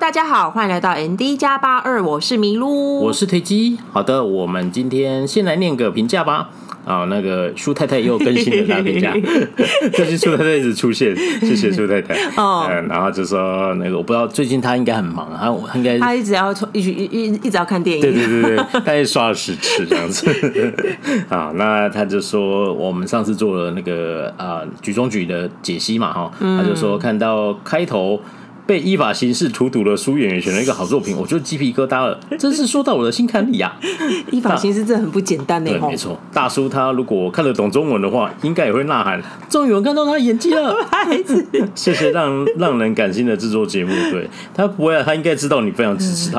大家好，欢迎来到 ND 加八二，我是麋鹿，我是推机。好的，我们今天先来念个评价吧。啊，那个舒太太又更新了他评价，最 近舒太太一直出现，谢谢舒太太。哦、嗯，然后就说那个我不知道，最近她应该很忙，他应该她一直要一直一一一直要看电影，对对对对，他也 刷了十次这样子。啊，那他就说我们上次做了那个啊局中局的解析嘛，哈，他就说看到开头。被依法刑事荼毒的苏演员选了一个好作品，我就鸡皮疙瘩了，真是说到我的心坎里呀！依法行事真的很不简单呢。对，没错，大叔他如果看得懂中文的话，应该也会呐喊：终于有人看到他的演技了！孩子，谢谢让让人感心的制作节目。对，他不会啊，他应该知道你非常支持他。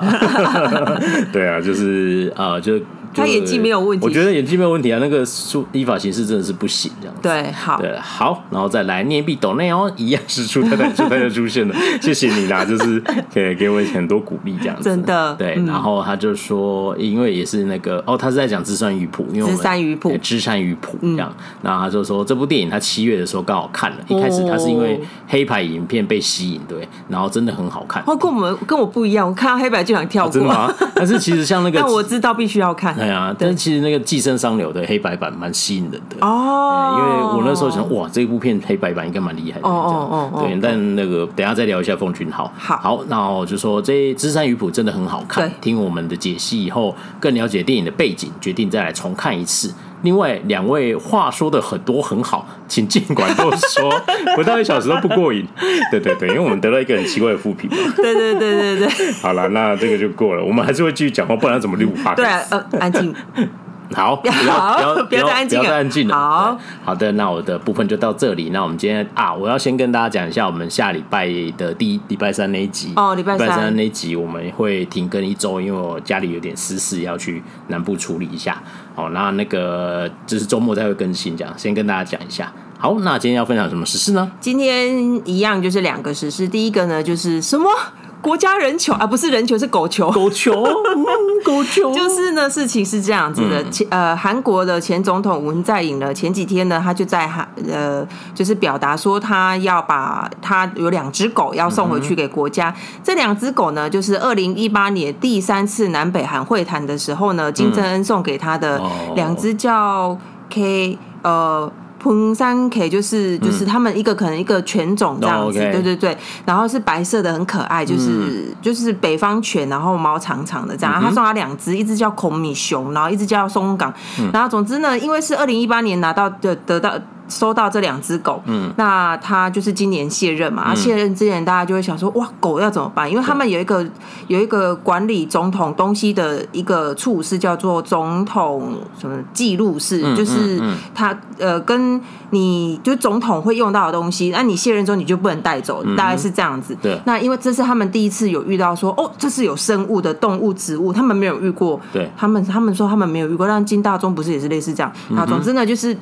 对啊，就是啊，就。他演技没有问题，我觉得演技没有问题啊。那个依法行事真的是不行，这样子。对，好，对，好，然后再来念币抖内哦，一样是出太太出太太出现了，谢谢你啦，就是给给我很多鼓励，这样子。真的，对。然后他就说，因为也是那个哦，他是在讲《芝山鱼谱》，因为《芝山鱼谱》《芝山鱼谱》这样。然后他就说，这部电影他七月的时候刚好看了，一开始他是因为黑白影片被吸引，对，然后真的很好看。哦，跟我们跟我不一样，我看到黑白就想跳过。真的吗？但是其实像那个，但我知道必须要看。对啊，但是其实。那个《寄生商流》的黑白版蛮吸引人的哦，因为我那时候想，哇，这部片黑白版应该蛮厉害的，哦哦对，但那个等下再聊一下奉俊昊。好，好，那我就说这《芝山鱼谱》真的很好看。听我们的解析以后，更了解电影的背景，决定再来重看一次。另外两位话说的很多很好，请尽管多说，不到一小时都不过瘾。对对对，因为我们得到一个很奇怪的副评。对对对对对。好了，那这个就过了，我们还是会继续讲话，不然怎么录？对啊，呃，安静。好，不要不要不要再安静了，不要再安静了。好好的，那我的部分就到这里。那我们今天啊，我要先跟大家讲一下，我们下礼拜的第一礼拜三那一集哦，礼拜三那一集我们会停更一周，因为我家里有点私事要去南部处理一下。好，那那个就是周末再会更新，这样先跟大家讲一下。好，那今天要分享什么时事呢？今天一样就是两个时事，第一个呢就是什么？国家人球啊，不是人球，是狗球。狗球，嗯、狗球。就是呢，事情是这样子的。前、嗯、呃，韩国的前总统文在寅呢，前几天呢，他就在韩呃，就是表达说，他要把他有两只狗要送回去给国家。嗯、这两只狗呢，就是二零一八年第三次南北韩会谈的时候呢，金正恩送给他的两只叫 K 呃。彭山 K 就是就是他们一个可能一个犬种这样子，嗯 oh, okay. 对对对，然后是白色的很可爱，就是、嗯、就是北方犬，然后毛长长的这样。嗯、哼他送他两只，一只叫孔米熊，然后一只叫松冈。嗯、然后总之呢，因为是二零一八年拿到的得到。收到这两只狗，嗯，那他就是今年卸任嘛，嗯、卸任之前大家就会想说，哇，狗要怎么办？因为他们有一个有一个管理总统东西的一个处是叫做总统什么记录室，嗯、就是他呃跟你就总统会用到的东西，那你卸任之后你就不能带走，大概是这样子。对，那因为这是他们第一次有遇到说，哦，这是有生物的动物、植物，他们没有遇过。对，他们他们说他们没有遇过，但金大中不是也是类似这样？那总之呢，就是。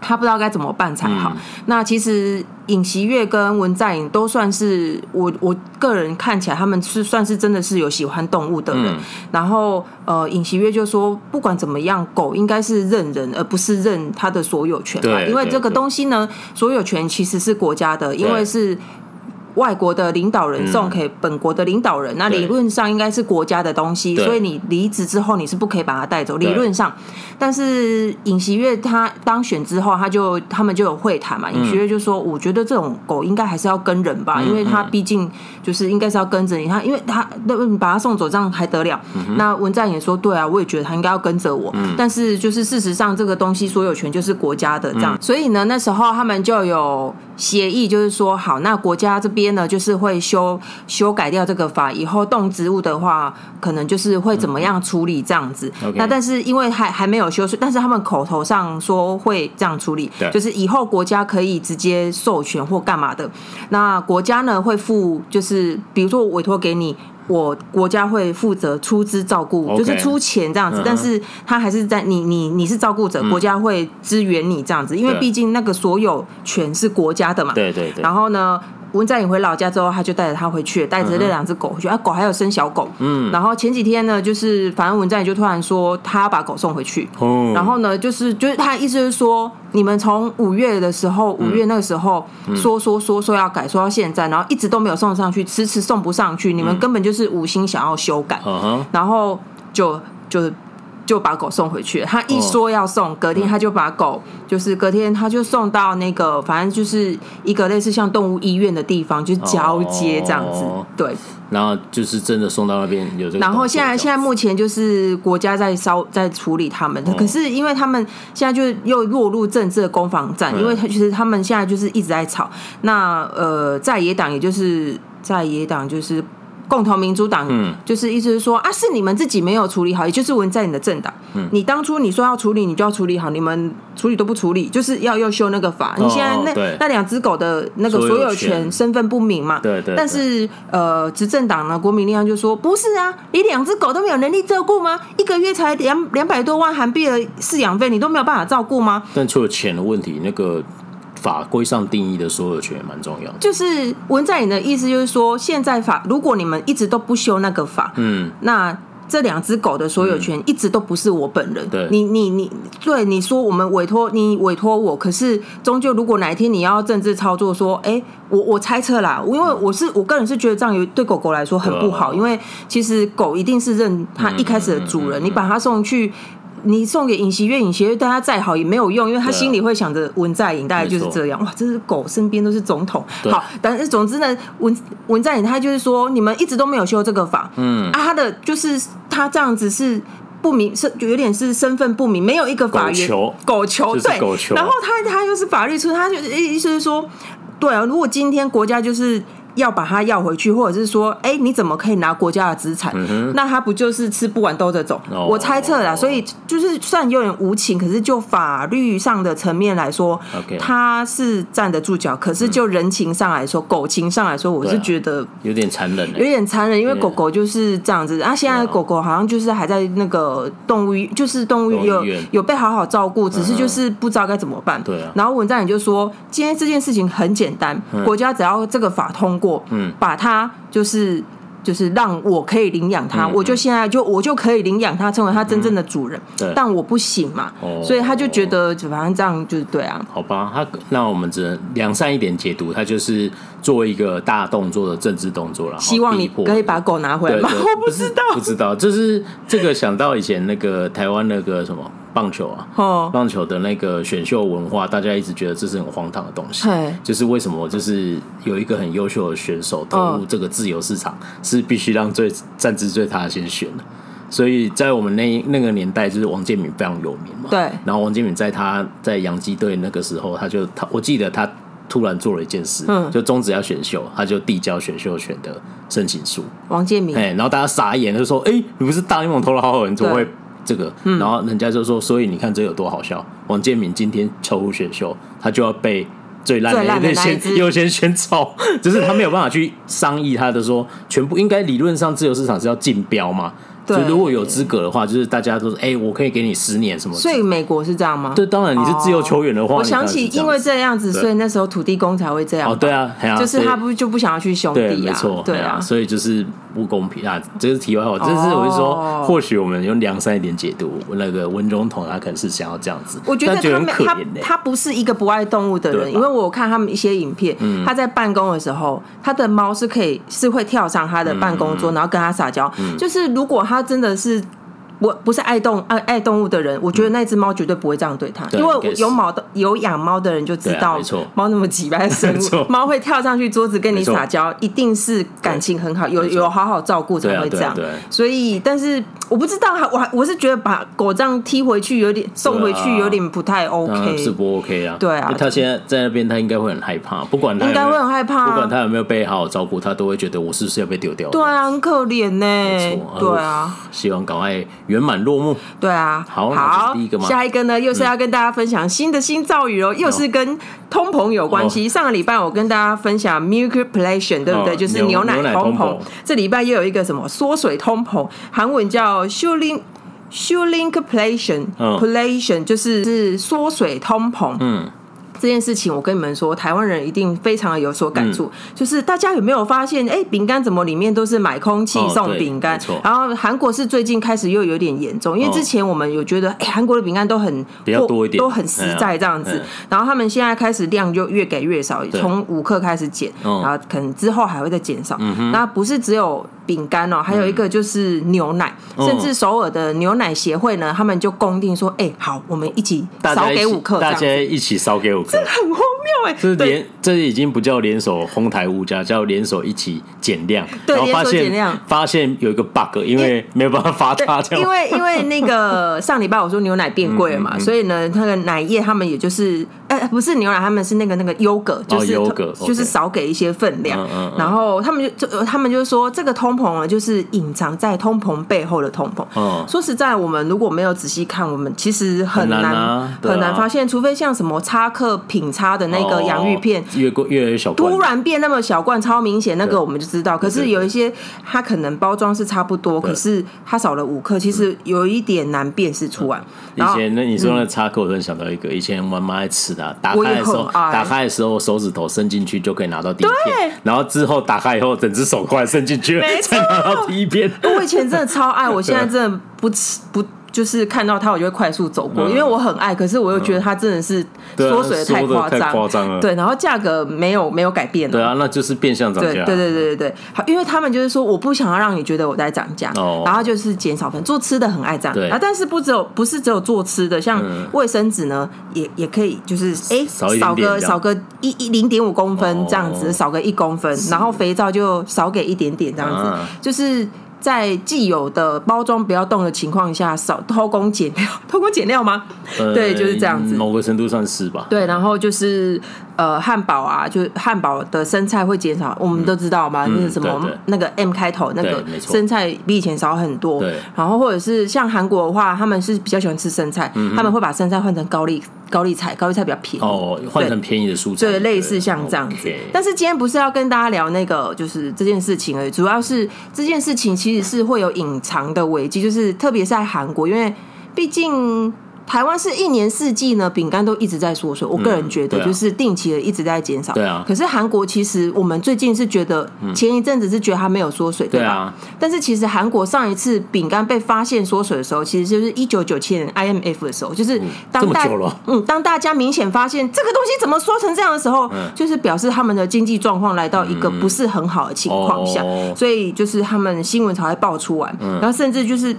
他不知道该怎么办才好。嗯、那其实尹锡月跟文在寅都算是我我个人看起来，他们是算是真的是有喜欢动物的人。嗯、然后呃，尹锡月就说，不管怎么样，狗应该是认人，而不是认它的所有权。对，因为这个东西呢，所有权其实是国家的，因为是。外国的领导人送给本国的领导人，嗯、那理论上应该是国家的东西，所以你离职之后你是不可以把它带走。理论上，但是尹锡悦他当选之后，他就他们就有会谈嘛。尹锡悦就说：“我觉得这种狗应该还是要跟人吧，嗯、因为他毕竟就是应该是要跟着你。他因为他那你把他送走这样还得了？嗯、那文在寅也说：对啊，我也觉得他应该要跟着我。嗯、但是就是事实上，这个东西所有权就是国家的这样。嗯、所以呢，那时候他们就有协议，就是说好，那国家这边。呢，就是会修修改掉这个法，以后动植物的话，可能就是会怎么样处理这样子。那但是因为还还没有修，但是他们口头上说会这样处理，就是以后国家可以直接授权或干嘛的。那国家呢会付，就是比如说委托给你。我国家会负责出资照顾.就是出钱这样子，嗯、但是他还是在你你你是照顾者，嗯、国家会支援你这样子，因为毕竟那个所有权是国家的嘛。对对对。然后呢，文在寅回老家之后，他就带着他回去，带着那两只狗回去。啊，狗还有生小狗。嗯。然后前几天呢，就是反正文在寅就突然说他要把狗送回去。哦。然后呢，就是就是他的意思是说，你们从五月的时候，五月那个时候说说说说要改，说到现在，然后一直都没有送上去，迟迟送不上去，你们根本就是无心想要修改。嗯。然后就就。就把狗送回去了。他一说要送，隔天他就把狗，就是隔天他就送到那个，反正就是一个类似像动物医院的地方，就是交接这样子。对，然后就是真的送到那边有这个。然后现在现在目前就是国家在烧在处理他们，可是因为他们现在就又落入政治的攻防战，因为他其实他们现在就是一直在吵。那呃，在野党也就是在野党就是。共同民主党，嗯，就是意思是说啊，是你们自己没有处理好，也就是文在寅的政党，嗯，你当初你说要处理，你就要处理好，你们处理都不处理，就是要要修那个法。你现在那那两只狗的那个所有权身份不明嘛？对对。但是呃，执政党呢，国民力量就说不是啊，你两只狗都没有能力照顾吗？一个月才两两百多万韩币的饲养费，你都没有办法照顾吗？但除了钱的问题，那个。法规上定义的所有权也蛮重要。就是文在寅的意思，就是说，现在法如果你们一直都不修那个法，嗯，那这两只狗的所有权一直都不是我本人。对，你你你，对你说我们委托你委托我，可是终究如果哪一天你要政治操作，说，哎，我我猜测啦，因为我是我个人是觉得这样有对狗狗来说很不好，因为其实狗一定是认它一开始的主人，你把它送去。你送给尹锡悦，尹锡悦对他再好也没有用，因为他心里会想着文在寅，大概就是这样。哇，这是狗身边都是总统。好，但是总之呢，文文在寅他就是说，你们一直都没有修这个法，嗯。啊，他的就是他这样子是不明，是有点是身份不明，没有一个法院狗球，对，然后他他又是法律出，他就意思是说，对啊，如果今天国家就是。要把它要回去，或者是说，哎，你怎么可以拿国家的资产？嗯、那他不就是吃不完兜着走？哦、我猜测啦，所以就是算有点无情，可是就法律上的层面来说，他是站得住脚。可是就人情上来说，嗯、狗情上来说，我是觉得有点残忍，有点残忍，因为狗狗就是这样子。啊，现在狗狗好像就是还在那个动物，就是动物有有被好好照顾，只是就是不知道该怎么办。对啊。然后文在你就说，今天这件事情很简单，国家只要这个法通过。嗯，把它就是就是让我可以领养它，我就现在就我就可以领养它，成为它真正的主人。嗯、对，但我不行嘛，哦、所以他就觉得，反正这样就是对啊。好吧，他那我们只能良善一点解读，他就是做一个大动作的政治动作了。希望你可以把狗拿回来吗？我不知道，不知道，就是这个想到以前那个台湾那个什么。棒球啊，哦、棒球的那个选秀文化，大家一直觉得这是很荒唐的东西。对就是为什么，就是有一个很优秀的选手投入这个自由市场，哦、是必须让最战绩最差的先选的。所以在我们那那个年代，就是王建民非常有名嘛。对。然后王建民在他在洋基队那个时候，他就他我记得他突然做了一件事，嗯、就终止要选秀，他就递交选秀权的申请书。王建民。哎，然后大家傻眼，就说：“哎、欸，你不是大联盟投了好好人，怎么会？”这个，然后人家就说，所以你看这有多好笑。王建民今天抽入选秀，他就要被最烂的那些优先选走，只是他没有办法去商议他的说，全部应该理论上自由市场是要竞标嘛。就如果有资格的话，就是大家都说，哎，我可以给你十年什么。所以美国是这样吗？对，当然你是自由球员的话，我想起因为这样子，所以那时候土地公才会这样。哦，对啊，就是他不就不想要去兄弟啊？对啊，所以就是不公平啊。这是题外话，这是我是说，或许我们用良善一点解读，那个文中统他可能是想要这样子。我觉得他他他不是一个不爱动物的人，因为我看他们一些影片，他在办公的时候，他的猫是可以是会跳上他的办公桌，然后跟他撒娇。就是如果他真的是。我不是爱动爱爱动物的人，我觉得那只猫绝对不会这样对它，因为有猫的有养猫的人就知道，猫那么几百生物，猫会跳上去桌子跟你撒娇，一定是感情很好，有有好好照顾才会这样。所以，但是我不知道，我我是觉得把狗这样踢回去有点送回去有点不太 OK，是不 OK 啊？对啊，他现在在那边，他应该会很害怕，不管他应该会很害怕，不管他有没有被好好照顾，他都会觉得我是不是要被丢掉？对啊，很可怜呢。对啊，希望赶快圆满落幕。对啊，好，好，第一个嘛，下一个呢，又是要跟大家分享新的新造语哦，又是跟通膨有关系。上个礼拜我跟大家分享 milkflation，对不对？就是牛奶通膨。这礼拜又有一个什么缩水通膨，韩文叫 shulink shrinkflation，inflation 就是是缩水通膨。嗯。这件事情，我跟你们说，台湾人一定非常的有所感触。嗯、就是大家有没有发现，哎，饼干怎么里面都是买空气送饼干？哦、然后韩国是最近开始又有点严重，因为之前我们有觉得，哎，韩国的饼干都很比较多一点，都很实在这样子。然后他们现在开始量就越给越少，从五克开始减，然后可能之后还会再减少。嗯、那不是只有饼干哦，还有一个就是牛奶，嗯、甚至首尔的牛奶协会呢，他们就公定说，哎，好，我们一起少给五克，大家一起少给五克。这很荒谬哎！这连这已经不叫联手哄抬物价，叫联手一起减量。对，然后发现减量，发现有一个 bug，因为没有办法发差价。因为因为那个上礼拜我说牛奶变贵了嘛，所以呢，那个奶业他们也就是，哎，不是牛奶，他们是那个那个优格，就是就是少给一些分量。然后他们就就他们就说，这个通膨啊，就是隐藏在通膨背后的通膨。说实在，我们如果没有仔细看，我们其实很难很难发现，除非像什么插克品差的那个洋芋片，越越来越小，突然变那么小罐，超明显，那个我们就知道。可是有一些它可能包装是差不多，可是它少了五克，其实有一点难辨识出来。以前那你说那插克，我突然想到一个，以前我妈妈爱吃的，打开的时候，打开的时候手指头伸进去就可以拿到第一片，然后之后打开以后，整只手快伸进去才拿到第一片。我以前真的超爱，我现在真的不吃不。就是看到它，我就会快速走过，因为我很爱。可是我又觉得它真的是缩水的太夸张了。对，然后价格没有没有改变。对啊，那就是变相涨价。对对对对对，好，因为他们就是说，我不想要让你觉得我在涨价，然后就是减少分。做吃的很爱这样，对啊，但是不只有不是只有做吃的，像卫生纸呢，也也可以，就是哎少个少个一一零点五公分这样子，少个一公分，然后肥皂就少给一点点这样子，就是。在既有的包装不要动的情况下，少偷工减料，偷工减料吗？呃、对，就是这样子。某个程度上是吧。对，然后就是呃，汉堡啊，就汉堡的生菜会减少，我们都知道嘛，那、嗯、是什么那个 M 开头那个生菜比以前少很多。对。然后或者是像韩国的话，他们是比较喜欢吃生菜，嗯、他们会把生菜换成高丽高丽菜，高丽菜比较便宜哦，换成便宜的蔬菜，对，对类似像这样子。但是今天不是要跟大家聊那个，就是这件事情而已，主要是这件事情其实是会有隐藏的危机，就是特别是在韩国，因为毕竟。台湾是一年四季呢，饼干都一直在缩水。我个人觉得，就是定期的一直在减少。对啊。可是韩国其实，我们最近是觉得，前一阵子是觉得它没有缩水，对吧？但是其实韩国上一次饼干被发现缩水的时候，其实就是一九九七年 IMF 的时候，就是当大嗯，当大家明显发现这个东西怎么缩成这样的时候，就是表示他们的经济状况来到一个不是很好的情况下，所以就是他们新闻才会爆出来，然后甚至就是。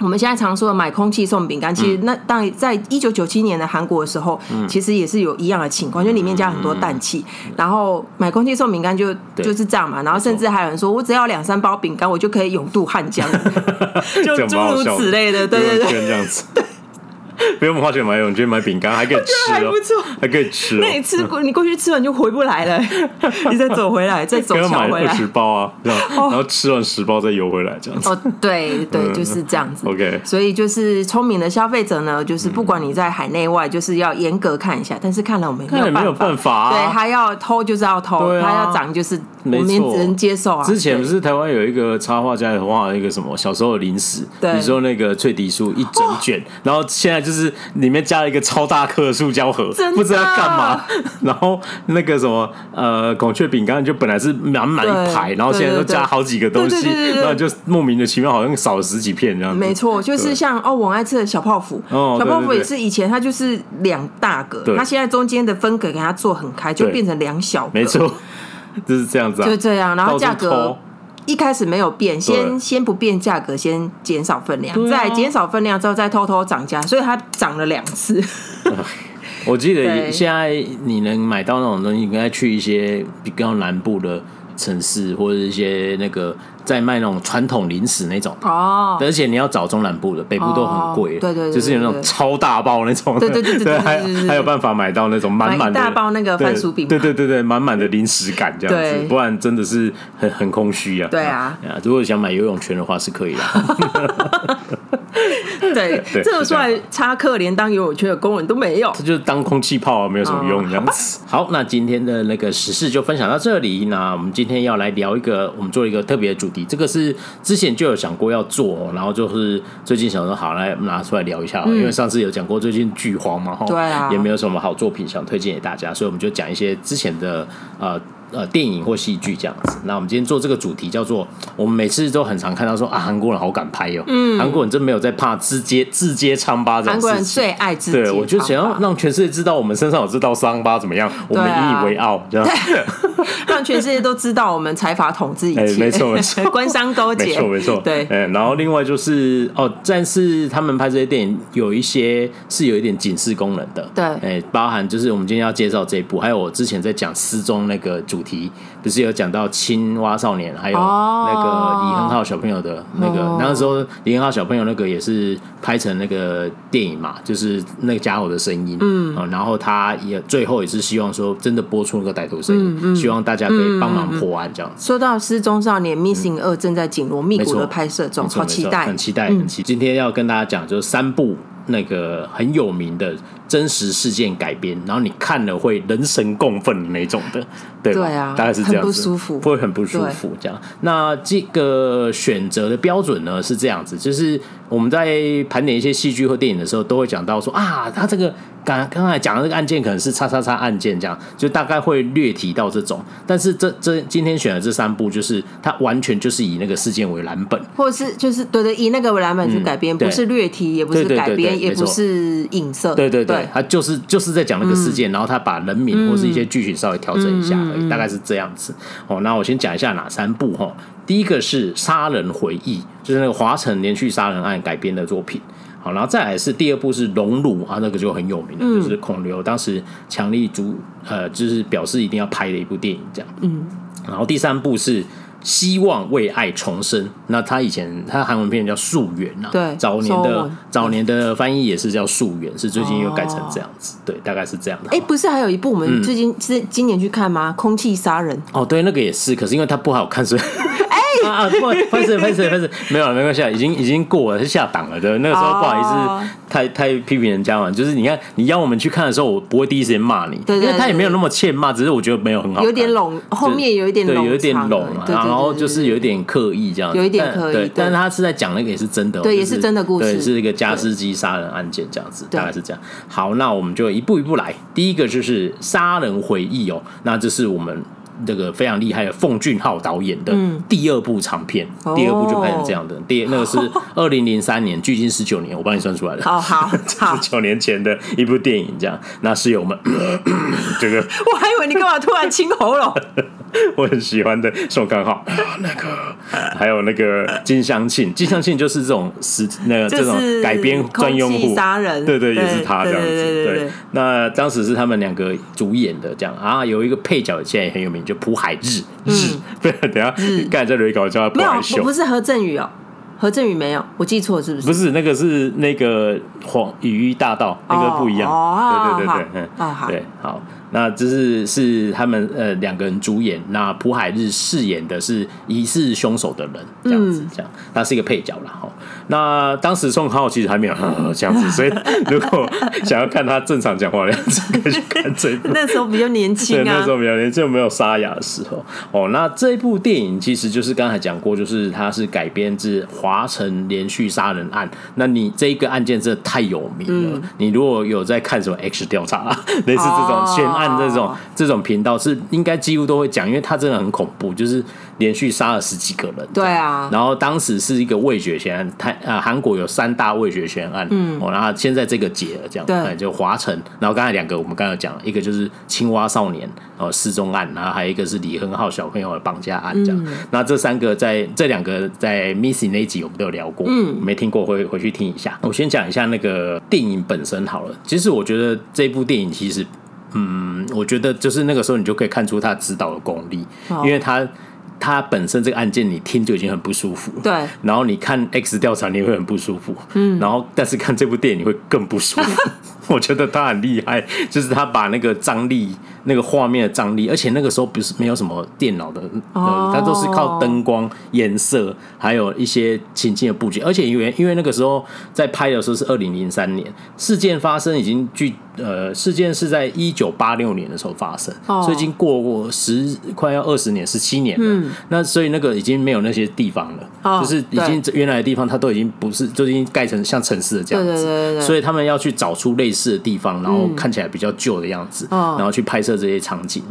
我们现在常说的买空气送饼干，其实那当在一九九七年的韩国的时候，其实也是有一样的情况，就里面加很多氮气，然后买空气送饼干就就是这样嘛。然后甚至还有人说，我只要两三包饼干，我就可以永渡汉江，就诸如此类的，对对对，这样子。不用花钱买，我觉得买饼干还可以吃，还不错，还可以吃。那你吃过，你过去吃完就回不来了，你再走回来，再走回来。买二十包啊，这样，然后吃完十包再游回来，这样子。哦，对对，就是这样子。OK，所以就是聪明的消费者呢，就是不管你在海内外，就是要严格看一下。但是看了我们没有办法，对，他要偷就是要偷，他要涨就是我们只能接受啊。之前不是台湾有一个插画家有画一个什么小时候的零食，你说那个脆皮酥一整卷，然后现在就。是里面加了一个超大颗的塑胶盒，不知道要干嘛。然后那个什么呃孔雀饼干就本来是满满一排，然后现在都加好几个东西，然后就莫名的奇妙，好像少了十几片这样子。没错，就是像哦，我爱吃的小泡芙，哦、小泡芙也是以前它就是两大格，它现在中间的分隔给它做很开，就变成两小格。没错，就是这样子、啊，就这样，然后价格。一开始没有变，先先不变价格，先减少分量，啊、再减少分量之后再偷偷涨价，所以它涨了两次。我记得现在你能买到那种东西，应该去一些比较南部的城市，或者一些那个。在卖那种传统零食那种哦，而且你要找中南部的，北部都很贵。对对，就是有那种超大包那种。对对对 对，还还有办法买到那种满满的大包那个番薯饼。对对对对，满满的零食感这样子，不然真的是很很空虚啊。对啊，如果想买游泳圈的话是可以的。对，对这个出来插课连当游泳圈的公文都没有，这就是当空气炮啊，没有什么用这样子。好，那今天的那个时事就分享到这里。那我们今天要来聊一个，我们做一个特别的主题，这个是之前就有想过要做，然后就是最近想说好来拿出来聊一下，因为上次有讲过最近剧荒嘛，对啊，也没有什么好作品想推荐给大家，所以我们就讲一些之前的呃。呃，电影或戏剧这样子。那我们今天做这个主题叫做，我们每次都很常看到说啊，韩国人好敢拍哦，嗯，韩国人真没有在怕直接直接疮疤这样。韩国人最爱自己。对，我就想要让全世界知道我们身上有这道伤疤怎么样，我们引以为傲，这样。让全世界都知道我们财阀统治一切，没错没错，官商勾结，没错没错，对。然后另外就是哦，但是他们拍这些电影有一些是有一点警示功能的，对，哎，包含就是我们今天要介绍这一部，还有我之前在讲失踪那个主题，不是。有讲到青蛙少年，还有那个李亨浩小朋友的那个，那个时候李亨浩小朋友那个也是拍成那个电影嘛，就是那个家伙的声音，嗯，然后他也最后也是希望说真的播出那个歹徒声音，希望大家可以帮忙破案这样子。说到失踪少年 Missing 二正在紧锣密鼓的拍摄中，好期待，很期待，很期待。今天要跟大家讲就是三部那个很有名的。真实事件改编，然后你看了会人神共愤的那种的，对吧？对啊，大概是这样子，很不舒服，会很不舒服这样。那这个选择的标准呢是这样子，就是我们在盘点一些戏剧或电影的时候，都会讲到说啊，他这个刚刚才讲的这个案件可能是叉叉叉案件，这样就大概会略提到这种。但是这这今天选的这三部，就是它完全就是以那个事件为蓝本，或者是就是对对，以那个为蓝本去改编，不是略提，也不是改编，也不是影射，对对对。他就是就是在讲那个事件，嗯、然后他把人名或是一些剧情稍微调整一下而已，大概是这样子。哦，那我先讲一下哪三部哈。第一个是《杀人回忆》，就是那个华城连续杀人案改编的作品。好，然后再来是第二部是《熔炉》啊，那个就很有名，嗯、就是孔刘当时强力主呃，就是表示一定要拍的一部电影这样。嗯，然后第三部是。希望为爱重生。那他以前他韩文片叫《溯源》啊，对，早年的早年的翻译也是叫《溯源》，是最近又改成这样子，对，大概是这样的。哎，不是还有一部我们最近是今年去看吗？空气杀人。哦，对，那个也是，可是因为它不好看，所以。啊啊！不，拍摄拍摄拍摄，没有了，没关系，已经已经过了，是下档了。对，那个时候不好意思，太太批评人家嘛。就是你看，你邀我们去看的时候，我不会第一时间骂你，因为他也没有那么欠骂，只是我觉得没有很好，有点拢，后面有一点对，有一点拢，然后就是有一点刻意这样，有一点刻意。但是他是在讲那个也是真的，对，也是真的故事，是一个加湿机杀人案件这样子，大概是这样。好，那我们就一步一步来。第一个就是杀人回忆哦，那这是我们。这个非常厉害的奉俊昊导演的第二部长片，嗯、第二部就拍成这样的。哦、第那个是二零零三年，距今十九年，我帮你算出来的。哦好好，十 九年前的一部电影，这样。那是有我们 这个，我还以为你干嘛突然清喉咙。我很喜欢的宋康昊，那个还有那个金相庆，金相庆就是这种实那个这种改编专用户杀人，对对，也是他这样子。对，那当时是他们两个主演的这样啊，有一个配角现在也很有名，就朴海日日，不要，等下刚才在里搞叫他朴海秀，不是何振宇哦，何振宇没有，我记错是不是？不是，那个是那个黄雨衣大道，那个不一样，哦对对对对，嗯，对，好。那这是是他们呃两个人主演，那朴海日饰演的是疑似凶手的人，这样子，这样，他是一个配角啦。哈。那当时宋康昊其实还没有这样子，所以如果想要看他正常讲话的样子，可以去看这部。那时候比较年轻啊，那时候比较年轻，没有沙哑的时候。哦，那这一部电影其实就是刚才讲过，就是它是改编自华城连续杀人案。那你这一个案件真的太有名了，你如果有在看什么 X 调查，类似这种悬案。按这种这种频道是应该几乎都会讲，因为它真的很恐怖，就是连续杀了十几个人。对啊，然后当时是一个味觉悬案，台啊韩国有三大味觉悬案，嗯，然后现在这个解了，这样对，就华城。然后刚才两个我们刚才讲，一个就是青蛙少年哦失踪案，然后还有一个是李亨浩小朋友的绑架案，这样。那这三个在这两个在 Missing 那集我们都有聊过，嗯，没听过回回去听一下。我先讲一下那个电影本身好了。其实我觉得这部电影其实。嗯，我觉得就是那个时候，你就可以看出他指导的功力，因为他他本身这个案件你听就已经很不舒服，对。然后你看 X 调查你会很不舒服，嗯。然后但是看这部电影你会更不舒服，我觉得他很厉害，就是他把那个张力。那个画面的张力，而且那个时候不是没有什么电脑的，它、oh. 都是靠灯光、颜色，还有一些情境的布局。而且因为因为那个时候在拍的时候是二零零三年，事件发生已经距呃事件是在一九八六年的时候发生，oh. 所以已经过过十快要二十年，十七年了。嗯、那所以那个已经没有那些地方了，oh. 就是已经原来的地方它都已经不是，就已经盖成像城市的这样子。对对对对，所以他们要去找出类似的地方，然后看起来比较旧的样子，嗯、然后去拍摄。这些场景，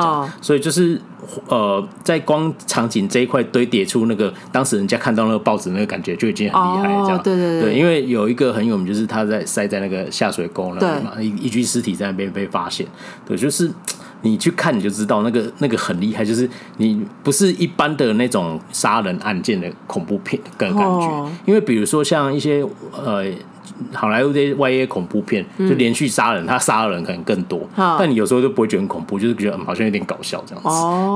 所以就是呃，在光场景这一块堆叠出那个当时人家看到那个报纸那个感觉就已经很厉害，这样。对对对，因为有一个很有名，就是他在塞在那个下水沟那里嘛，一一具尸体在那边被发现，对，就是你去看你就知道那个那个很厉害，就是你不是一般的那种杀人案件的恐怖片的感觉，因为比如说像一些呃。好莱坞这些 YA 恐怖片，就连续杀人，他杀的人可能更多，但你有时候就不会觉得很恐怖，就是觉得好像有点搞笑这样子，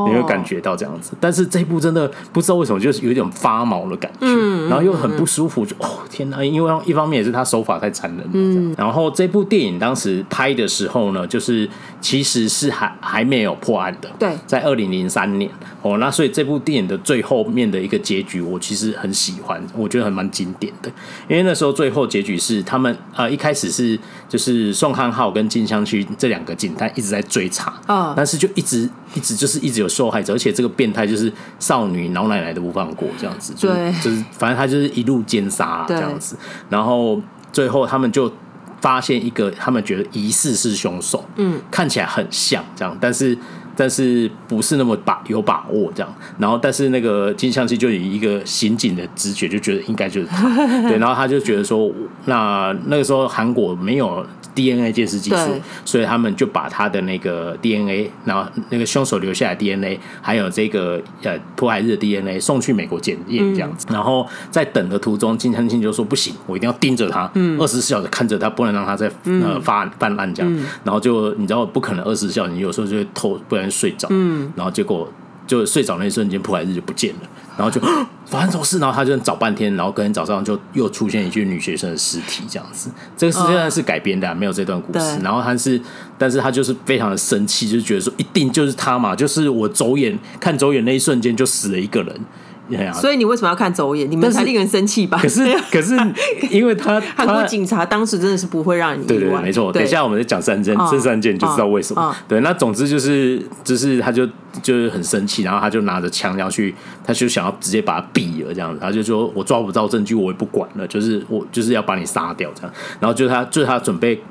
你会感觉到这样子。但是这一部真的不知道为什么，就是有一点发毛的感觉，然后又很不舒服，就哦天哪！因为一方面也是他手法太残忍了。然后这部电影当时拍的时候呢，就是其实是还还没有破案的，对，在二零零三年哦，那所以这部电影的最后面的一个结局，我其实很喜欢，我觉得还蛮经典的，因为那时候最后结局是。他们呃一开始是就是宋康昊跟金香区这两个警探一直在追查，嗯，但是就一直一直就是一直有受害者，而且这个变态就是少女老奶奶都不放过这样子，对，就是就是反正他就是一路奸杀这样子，然后最后他们就发现一个他们觉得疑似是凶手，嗯，看起来很像这样，但是。但是不是那么把有把握这样，然后但是那个金相熙就以一个刑警的直觉就觉得应该就是他，对，然后他就觉得说，那那个时候韩国没有 DNA 鉴识技术，所以他们就把他的那个 DNA，然后那个凶手留下来 DNA，还有这个呃朴海日的 DNA 送去美国检验这样子，然后在等的途中，金昌庆就说不行，我一定要盯着他，二十四小时看着他，不能让他再呃发案犯案这样，然后就你知道不可能二十四小时，你有时候就会偷不然。睡着，嗯，然后结果就睡着那一瞬间，朴海日就不见了，然后就 发生什么事，然后他就找半天，然后隔天早上就又出现一具女学生的尸体，这样子。这个事件是改编的，啊，没有这段故事。然后他是，但是他就是非常的生气，就是觉得说一定就是他嘛，就是我走眼看走眼那一瞬间就死了一个人。所以你为什么要看走眼？你们才令人生气吧？可是可是，因为他韩国警察当时真的是不会让你对对对，没错。等一下我们再讲三件，这三件就知道为什么。对，那总之就是就是，他就就是很生气，然后他就拿着枪要去，他就想要直接把他毙了这样子。他就说我抓不到证据，我也不管了，就是我就是要把你杀掉这样。然后就他就是他准备。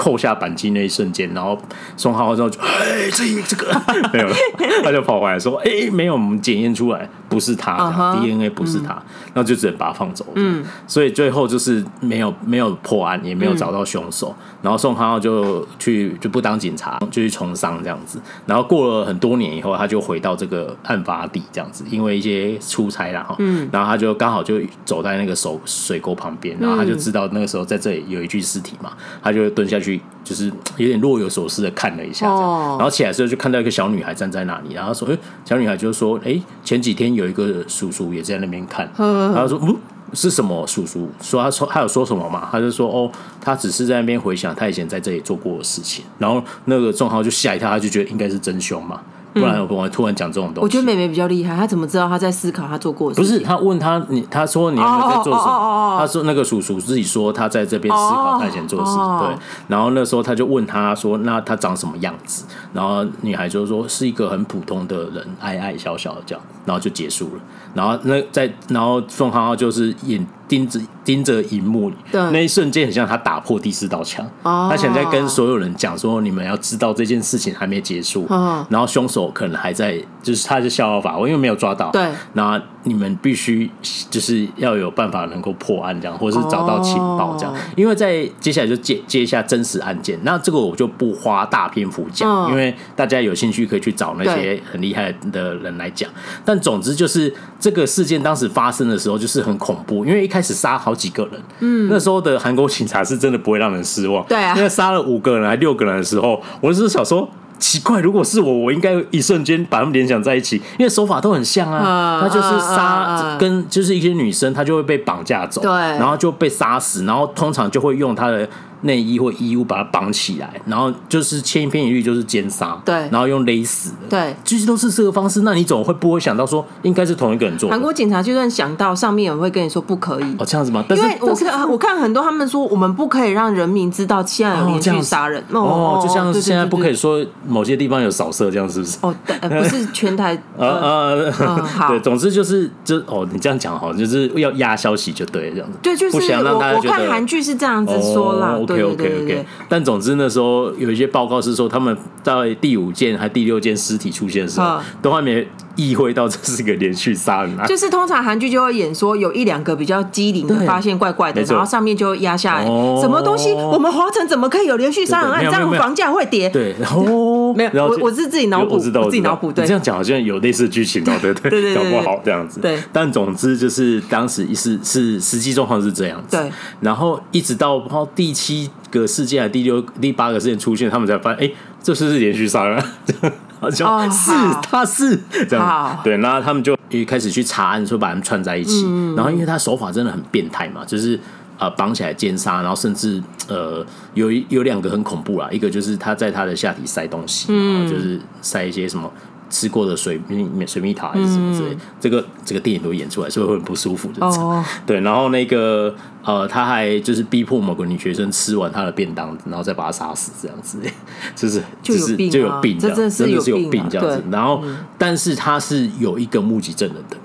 扣下扳机那一瞬间，然后宋浩浩之后就哎，这这个 没有了，他就跑回来说哎，没有，我们检验出来不是他、uh huh.，DNA 不是他，然后就只能把他放走。嗯，所以最后就是没有没有破案，也没有找到凶手，嗯、然后宋浩浩就去就不当警察，就去从商这样子。然后过了很多年以后，他就回到这个案发地这样子，因为一些出差啦哈。嗯，然后他就刚好就走在那个手水沟旁边，然后他就知道那个时候在这里有一具尸体嘛，他就蹲下去。就是 有点若有所思的看了一下，这样，然后起来的时候就看到一个小女孩站在那里，然后说：“哎，小女孩就说，哎，前几天有一个叔叔也在那边看。”然后说：“嗯，是什么叔叔？说他说他有说什么嘛？他就说：哦，他只是在那边回想他以前在这里做过的事情。然后那个仲浩就吓一跳，他就觉得应该是真凶嘛。”不然我突然讲这种东西，我觉得妹妹比较厉害。她怎么知道她在思考她做过的事？不是，她问她，你她说你有没有在做什么？她说那个叔叔自己说他在这边思考他以前做的事。对，然后那时候他就问她说：“那他长什么样子？”然后女孩就说：“是一个很普通的人，矮矮小小的这样。”然后就结束了。然后那在然后宋浩浩就是眼盯着盯着荧幕里，那一瞬间很像他打破第四道墙。哦、他想在跟所有人讲说：“你们要知道这件事情还没结束。哦”然后凶手可能还在，就是他是逍遥法，我因为没有抓到。对，那你们必须就是要有办法能够破案，这样，或者是找到情报这样。哦、因为在接下来就接接一下真实案件，那这个我就不花大篇幅讲，哦、因为大家有兴趣可以去找那些很厉害的人来讲。但总之就是这个事件当时发生的时候就是很恐怖，因为一开始杀好几个人，嗯，那时候的韩国警察是真的不会让人失望，对啊，因为杀了五个人还六个人的时候，我就是想说奇怪，如果是我，我应该一瞬间把他们联想在一起，因为手法都很像啊，他就是杀跟就是一些女生，她就会被绑架走，对，然后就被杀死，然后通常就会用他的。内衣或衣物把它绑起来，然后就是千篇一律就是奸杀，对，然后用勒死，对，其实都是这个方式。那你总会不会想到说应该是同一个人做？韩国警察就算想到，上面有人会跟你说不可以哦，这样子吗？因为我看我看很多他们说我们不可以让人民知道现在有连续杀人哦，就像是现在不可以说某些地方有扫射这样，是不是？哦，不是 全台，呃呃，好，对，总之就是就哦，你这样讲好，就是要压消息就对这样子，对，就是不想让大家觉得。我看韩剧是这样子说啦，OK OK OK。但总之那时候有一些报告是说，他们在第五件还第六件尸体出现的时候，都还没意会到这是个连续杀人案。就是通常韩剧就会演说有一两个比较机灵的发现怪怪的，然后上面就压下来，什么东西？我们华城怎么可以有连续杀人案？这样房价会跌？对，然后 没有，我我是自己脑补，我自己脑补。对，这样讲好像有类似剧情哦，对对 对，搞不好这样子。对，但总之就是当时是是实际状况是这样子。对，然后一直到第七个事件还第六、第八个事件出现，他们才发现，哎，这是是连续杀人案，好像是他是这样。对，然后他们就一开始去查案，说把他们串在一起。然后因为他手法真的很变态嘛，就是呃绑起来奸杀，然后甚至呃有有两个很恐怖啦，一个就是他在他的下体塞东西，然后就是塞一些什么。吃过的水蜜水蜜桃还是什么之类，这个这个电影都演出来，所以会很不舒服。哦，对，然后那个呃，他还就是逼迫某个女学生吃完他的便当，然后再把他杀死，这样子，就是就是就有病，这样真的是有病这样子。然后，但是他是有一个目击证人的。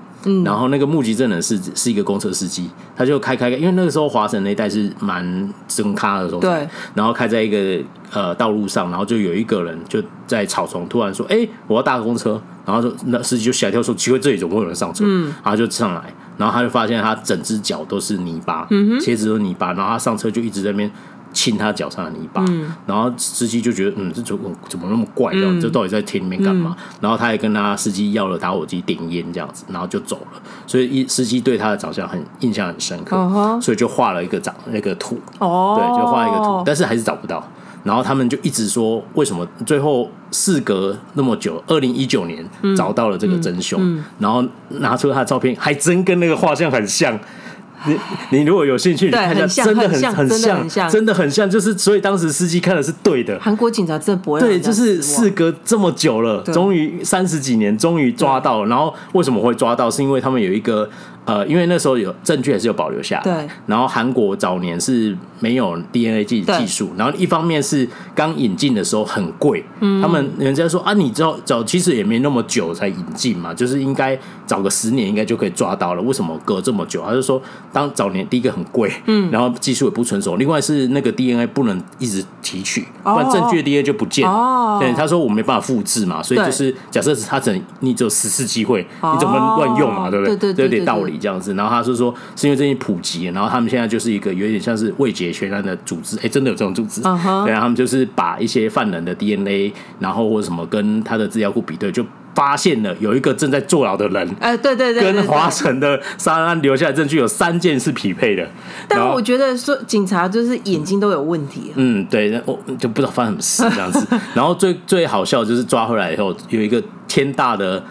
然后那个目击证人是是一个公车司机，他就开开开，因为那个时候华城那一带是蛮真咖的时候，对。然后开在一个呃道路上，然后就有一个人就在草丛突然说：“哎，我要搭公车。”然后就那司机就吓一跳说：“奇怪，这里怎么会有人上车？”嗯，然后就上来，然后他就发现他整只脚都是泥巴，嗯哼，鞋子都是泥巴，然后他上车就一直在那边。亲他脚上的泥巴，嗯、然后司机就觉得，嗯，这怎么怎么那么怪？这样，这到底在田里面干嘛？嗯、然后他也跟他司机要了打火机点烟，这样子，然后就走了。所以一司机对他的长相很印象很深刻，哦、所以就画了一个长那个图，哦、对，就画一个图，但是还是找不到。然后他们就一直说，为什么最后事隔那么久，二零一九年找到了这个真凶，嗯嗯嗯、然后拿出他的照片，还真跟那个画像很像。你你如果有兴趣，你看一下，真的很很像，真的很像，就是所以当时司机看的是对的。韩国警察真的不会对，就是事隔这么久了，终于三十几年，终于抓到了。然后为什么会抓到？是因为他们有一个。呃，因为那时候有证据还是有保留下来，对。然后韩国早年是没有 DNA 技技术，然后一方面是刚引进的时候很贵，嗯，他们人家说啊，你知道早其实也没那么久才引进嘛，就是应该早个十年应该就可以抓到了，为什么隔这么久？他就说当早年第一个很贵，嗯，然后技术也不成熟，另外是那个 DNA 不能一直提取，不然证据的 DNA 就不见了。哦，对，他说我没办法复制嘛，所以就是假设是他只你只有十次机会，你怎么乱用嘛，对不对？对对对，有点道理。这样子，然后他是说，是因为这些普及，然后他们现在就是一个有点像是未解悬案的组织，哎，真的有这种组织，uh huh. 对啊，他们就是把一些犯人的 DNA，然后或者什么跟他的资料库比对，就发现了有一个正在坐牢的人，哎，对对对，跟华城的杀人案留下的证据有三件是匹配的，但我觉得说警察就是眼睛都有问题，嗯，对，我就不知道发生什么事这样子，然后最最好笑就是抓回来以后有一个天大的。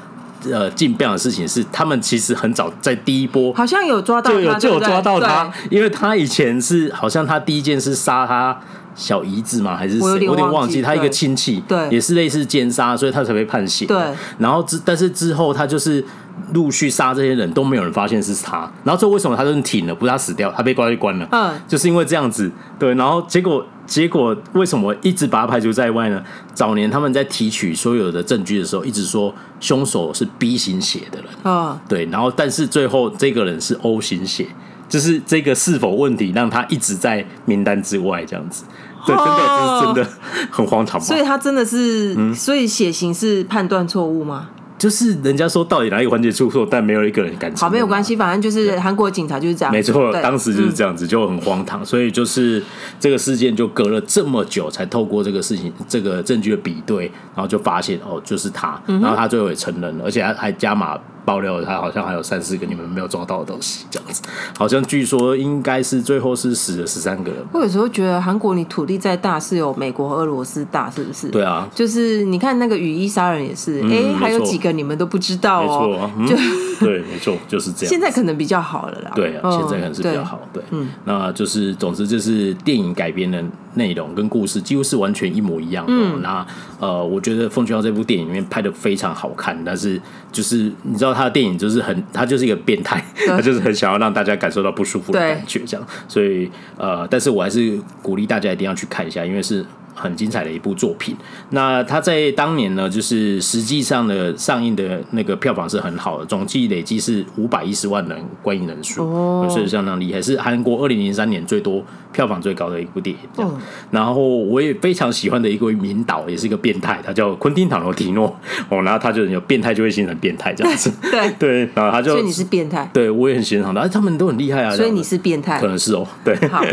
呃，竞标的事情是他们其实很早在第一波好像有抓到，就有就有抓到他，因为他以前是好像他第一件是杀他小姨子嘛，还是谁？我有点忘记，他一个亲戚，对，也是类似奸杀，所以他才被判刑。对，然后之但是之后他就是陆续杀这些人都没有人发现是他，然后最后为什么他就挺了？不是他死掉，他被关就关了，嗯，就是因为这样子，对，然后结果。结果为什么一直把他排除在外呢？早年他们在提取所有的证据的时候，一直说凶手是 B 型血的人啊，对，然后但是最后这个人是 O 型血，就是这个是否问题让他一直在名单之外，这样子，对，真的是真的很荒唐。所以他真的是，嗯、所以血型是判断错误吗？就是人家说到底哪一个环节出错，但没有一个人敢。好，没有关系，反正就是韩国警察就是这样。没错，当时就是这样子，就很荒唐。嗯、所以就是这个事件就隔了这么久，才透过这个事情这个证据的比对，然后就发现哦，就是他，然后他最后也承认了，而且还还加码。爆料他好像还有三四个你们没有抓到的东西，这样子，好像据说应该是最后是死了十三个人。我有时候觉得韩国你土地再大是有美国和俄罗斯大，是不是？对啊，就是你看那个雨衣杀人也是，哎、嗯，还有几个你们都不知道哦。没错，嗯、就对，没错，就是这样。现在可能比较好了啦。对啊，现在可能是比较好。对，嗯，那就是总之就是电影改编的内容跟故事几乎是完全一模一样的。嗯，那呃，我觉得《奉俊昊》这部电影里面拍的非常好看，但是就是你知道他的电影就是很，他就是一个变态，他就是很想要让大家感受到不舒服的感觉，这样。所以呃，但是我还是鼓励大家一定要去看一下，因为是。很精彩的一部作品。那它在当年呢，就是实际上的上映的那个票房是很好的，总计累计是五百一十万人观影人数，哦，是相当厉害，是韩国二零零三年最多票房最高的一部电影。这样，哦，然后我也非常喜欢的一位名导，也是一个变态，他叫昆汀·塔罗提诺。哦，然后他就有变态就会形成变态这样子。对 对，然后他就所以你是变态，对我也很欣赏他，他们都很厉害啊。所以你是变态，可能是哦。对，好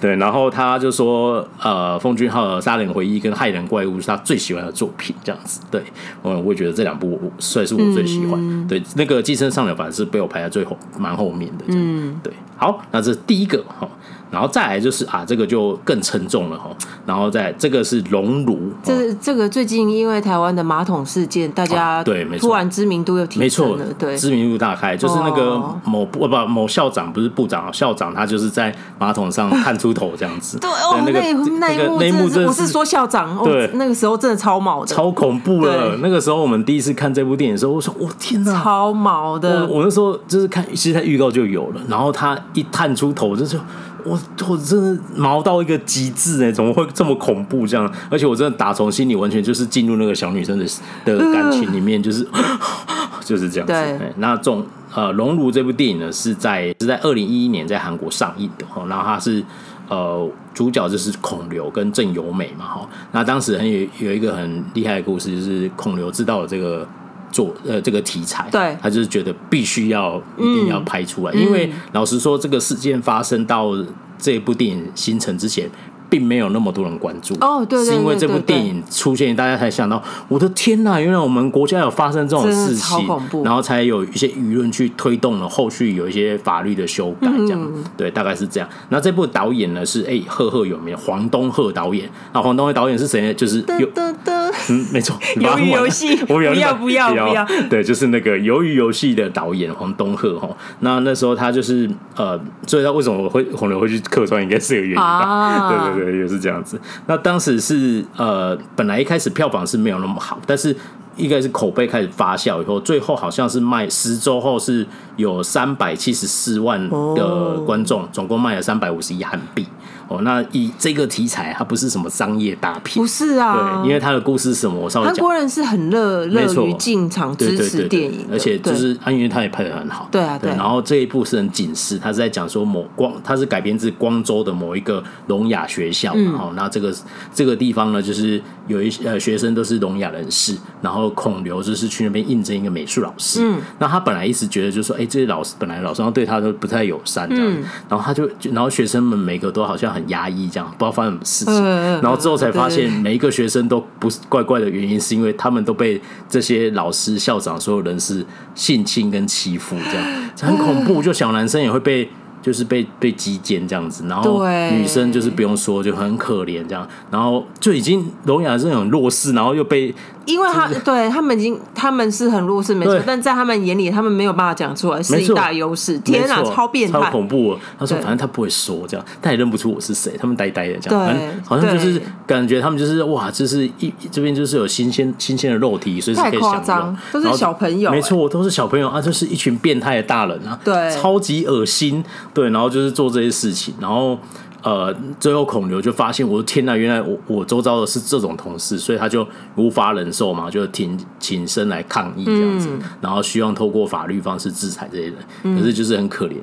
对，然后他就说，呃，奉俊昊。杀人回忆跟害人怪物是他最喜欢的作品，这样子。对，我我也觉得这两部算是我最喜欢。嗯、对，那个寄生上流反而是被我排在最后，蛮后面的。嗯，对。好，那这是第一个哈。然后再来就是啊，这个就更沉重了哈。然后再这个是熔炉，这这个最近因为台湾的马桶事件，大家对突然知名度又提升了，对，知名度大开，就是那个某不不某校长不是部长，校长他就是在马桶上探出头这样子。对哦，那那一幕，那一幕真的是说校长，对，那个时候真的超毛的，超恐怖了。那个时候我们第一次看这部电影的时候，我说我天哪，超毛的。我我那时候就是看，其实他预告就有了，然后他一探出头就是。我我真的毛到一个极致哎，怎么会这么恐怖这样？而且我真的打从心里完全就是进入那个小女生的的感情里面，就是、呃、就是这样子。对，那这种呃《熔炉》这部电影呢，是在是在二零一一年在韩国上映的哦。然后它是呃主角就是孔刘跟郑有美嘛哈。那当时很有有一个很厉害的故事，就是孔刘知道了这个。做呃这个题材，对，他就是觉得必须要一定要拍出来，嗯、因为老实说，这个事件发生到这部电影形成之前。并没有那么多人关注。哦，对，是因为这部电影出现，大家才想到，我的天呐，原来我们国家有发生这种事情，然后才有一些舆论去推动了后续有一些法律的修改，这样，对，大概是这样。那这部导演呢是哎赫赫有名黄东赫导演，那黄东赫导演是谁呢？就是有嗯，没错，鱿鱼游戏，不要不要不要，对，就是那个鱿鱼游戏的导演黄东赫哈。那那时候他就是呃，所以他为什么会红人会去客串，应该是有原因吧？对对。对，也是这样子。那当时是呃，本来一开始票房是没有那么好，但是应该是口碑开始发酵以后，最后好像是卖十周后是有三百七十四万的观众，总共卖了三百五十一韩币。哦，那以这个题材，它不是什么商业大片，不是啊，对，因为它的故事是什么？我稍微讲，韩国人是很乐乐于进场支持电影，而且就是啊，因为他也拍的很好，对啊，对。然后这一部是很警示，他是在讲说某光，他是改编自光州的某一个聋哑学校，然后那这个这个地方呢，就是有一些呃学生都是聋哑人士，然后孔刘就是去那边应征一个美术老师，嗯，那他本来一直觉得就是说，哎，这些老师本来老师对他都不太友善这样，然后他就然后学生们每个都好像很。压抑，这样不知道发生什么事情，然后之后才发现，每一个学生都不是怪怪的原因，是因为他们都被这些老师、校长、所有人是性侵跟欺负，这样很恐怖。就小男生也会被。就是被被击奸这样子，然后女生就是不用说就很可怜这样，然后就已经聋哑是很弱势，然后又被因为他对他们已经他们是很弱势没错，但在他们眼里他们没有办法讲出来是一大优势。天哪，超变态，超恐怖！他说反正他不会说这样，他也认不出我是谁，他们呆呆的这样，反正好像就是感觉他们就是哇，就是一这边就是有新鲜新鲜的肉体，所以是可以享用，都是小朋友，没错，都是小朋友啊，就是一群变态的大人啊，对，超级恶心。对，然后就是做这些事情，然后呃，最后孔刘就发现，我的天呐，原来我我周遭的是这种同事，所以他就无法忍受嘛，就挺挺身来抗议这样子，嗯、然后希望透过法律方式制裁这些人，嗯、可是就是很可怜。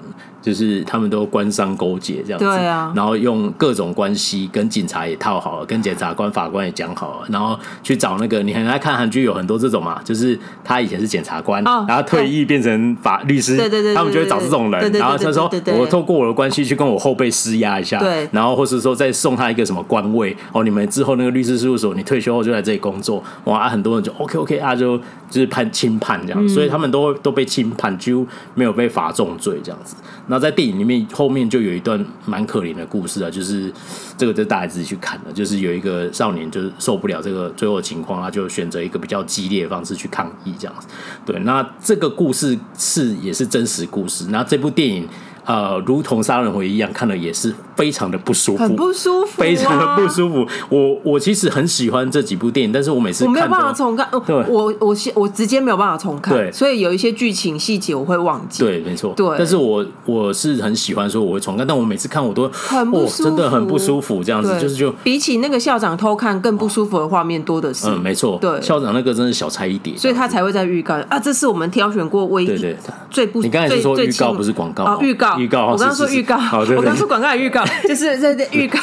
就是他们都官商勾结这样子，对啊，然后用各种关系跟警察也套好了，跟检察官、法官也讲好了，然后去找那个你很爱看韩剧，有很多这种嘛，就是他以前是检察官，然后退役变成法律师，对对对，他们就会找这种人，然后他说我透过我的关系去跟我后辈施压一下，对，然后或是说再送他一个什么官位哦，你们之后那个律师事务所，你退休后就在这里工作，哇，啊、很多人就 OK OK 啊，就就是判轻判这样，嗯、所以他们都都被轻判，几乎没有被罚重罪这样子。那在电影里面后面就有一段蛮可怜的故事啊，就是这个就大家自己去看了，就是有一个少年就是受不了这个最后的情况，他就选择一个比较激烈的方式去抗议这样子。对，那这个故事是也是真实故事，那这部电影。呃，如同杀人回忆一样，看了也是非常的不舒服，很不舒服，非常的不舒服。我我其实很喜欢这几部电影，但是我每次看我没有办法重看，对，我我我直接没有办法重看，对，所以有一些剧情细节我会忘记，对，没错，对。但是我我是很喜欢说我会重看，但我每次看我都很不舒服，真的很不舒服，这样子就是就比起那个校长偷看更不舒服的画面多的是，嗯，没错，对，校长那个真是小菜一碟，所以他才会在预告啊，这是我们挑选过唯一最不，你刚才是说预告不是广告啊，预告预告，我刚刚说。预告，我刚说广告的预告，就是在 预告，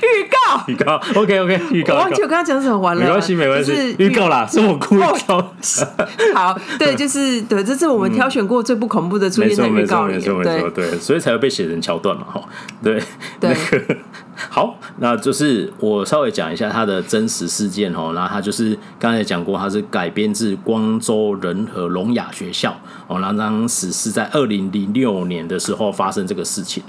预告，预告，OK OK，预告。我忘记我刚刚讲什么完了，没关系，没关系，预告啦，是我故意挑。好，对，就是对，这是我们挑选过最不恐怖的出现在预告里，没错没错，对，所以才会被写成桥段嘛，哈，对，对。好，那就是我稍微讲一下它的真实事件哦。那它就是刚才讲过，它是改编自光州仁和聋哑学校哦。那当时是在二零零六年的时候发生这个事情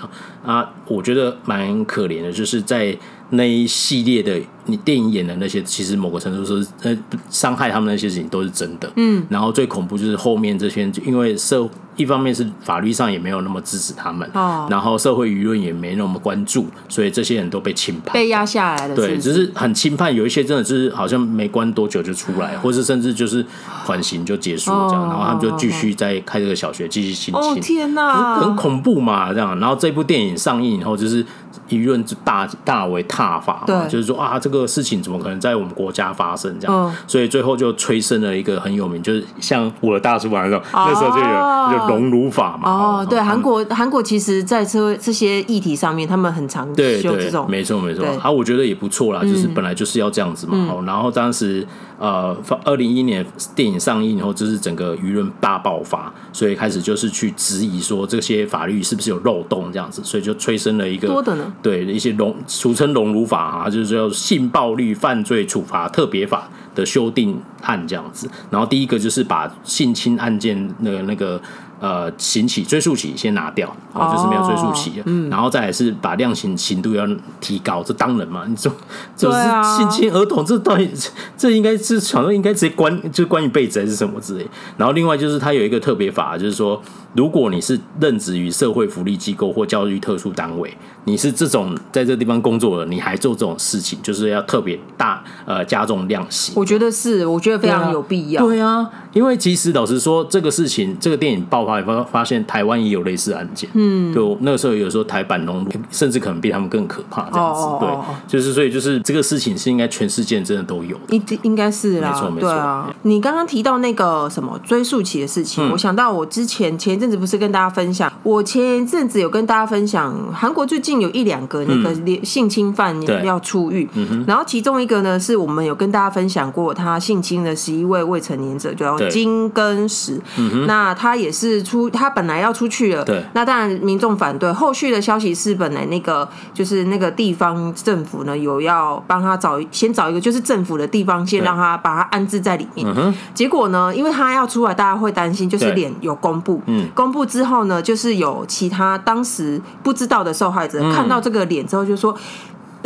啊，我觉得蛮可怜的，就是在。那一系列的你电影演的那些，其实某个程度说，呃，伤害他们那些事情都是真的。嗯，然后最恐怖就是后面这些，因为社一方面是法律上也没有那么支持他们，哦，然后社会舆论也没那么关注，所以这些人都被轻判，被压下来了。对，只是很轻判，有一些真的就是好像没关多久就出来，或是甚至就是缓刑就结束这样，然后他们就继续在开这个小学继续性侵。天哪，很恐怖嘛，这样。然后这部电影上映以后，就是。舆论就大大为挞伐，对，就是说啊，这个事情怎么可能在我们国家发生这样？嗯、所以最后就催生了一个很有名，就是像我的大叔玩的时候，哦、那时候就有就熔炉法嘛。哦，对，韩国韩国其实在这这些议题上面，他们很常对对，没错没错。对啊，我觉得也不错啦，就是本来就是要这样子嘛。嗯、然后当时呃，二零一一年电影上映以后，就是整个舆论大爆发，所以开始就是去质疑说这些法律是不是有漏洞这样子，所以就催生了一个多的呢。对一些龙俗称龙儒法啊，就是叫性暴力犯罪处罚特别法的修订案这样子。然后第一个就是把性侵案件那个那个呃刑期追诉期先拿掉，啊，就是没有追诉期。嗯，然后再来是把量刑刑度要提高，这当然嘛，你说就是性侵儿童，这到底这应该是好像应该直接关就关一辈子还是什么之类。然后另外就是他有一个特别法，就是说。如果你是任职于社会福利机构或教育特殊单位，你是这种在这地方工作的，你还做这种事情，就是要特别大呃加重量刑。我觉得是，我觉得非常有必要。对啊，因为其实老实说，这个事情，这个电影爆发以后，发现台湾也有类似案件。嗯，就那个时候有时候台版隆乳，甚至可能比他们更可怕这样子。哦、对，就是所以就是这个事情是应该全世界真的都有的，应应该是啦，没错没错。对啊，你刚刚提到那个什么追溯期的事情，嗯、我想到我之前前一。阵子不是跟大家分享，我前一阵子有跟大家分享，韩国最近有一两个那个性侵犯要出狱，嗯、然后其中一个呢是我们有跟大家分享过，他性侵了十一位未成年者，叫金根石。嗯、那他也是出，他本来要出去了，对，那当然民众反对。后续的消息是，本来那个就是那个地方政府呢有要帮他找，先找一个就是政府的地方，先让他把他安置在里面。嗯、结果呢，因为他要出来，大家会担心，就是脸有公布，嗯。公布之后呢，就是有其他当时不知道的受害者看到这个脸之后，就说：“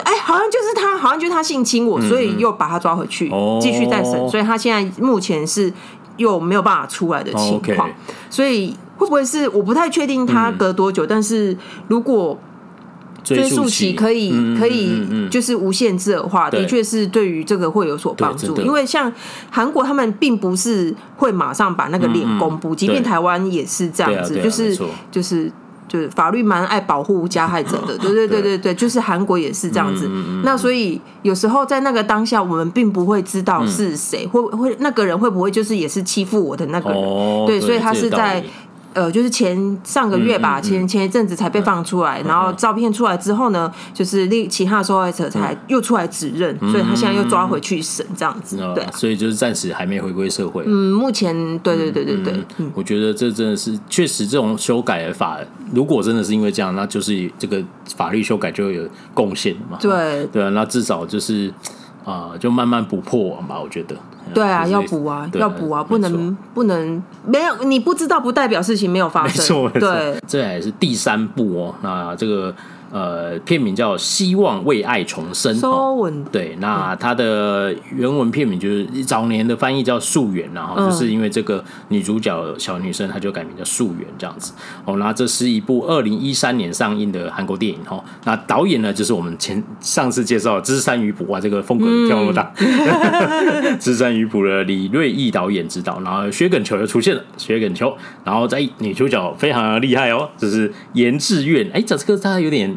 哎、欸，好像就是他，好像就是他性侵我，所以又把他抓回去，继续再审。所以他现在目前是又没有办法出来的情况。所以会不会是我不太确定他隔多久？但是如果……追溯期可以可以就是无限制的话，的确是对于这个会有所帮助。因为像韩国他们并不是会马上把那个脸公布，即便台湾也是这样子，就是就是就是法律蛮爱保护加害者的。对对对对对，就是韩国也是这样子。那所以有时候在那个当下，我们并不会知道是谁，会会那个人会不会就是也是欺负我的那个人？对，所以他是在。呃，就是前上个月吧，前前一阵子才被放出来，然后照片出来之后呢，就是另其他受害者才又出来指认，所以他现在又抓回去审这样子，对，所以就是暂时还没回归社会。嗯，目前对对对对对，我觉得这真的是确实这种修改的法，如果真的是因为这样，那就是这个法律修改就有贡献嘛。对。对啊，那至少就是啊，就慢慢补破网吧，我觉得。对啊，要补啊，要补啊，不能不能没有，你不知道不代表事情没有发生。没错，对，这还是第三步哦。那这个。呃，片名叫《希望为爱重生》。哦，对，那它的原文片名就是早年的翻译叫《素媛》，然后就是因为这个女主角小女生，她就改名叫素媛这样子。哦，那这是一部二零一三年上映的韩国电影。哦，那导演呢，就是我们前上次介绍的知山雨卜哇，这个风格跳那么大，知山雨卜的李瑞义导演指导，然后薛耿球又出现了，薛耿球，然后在女主角非常厉害哦，就是严志苑。哎，这这个他有点。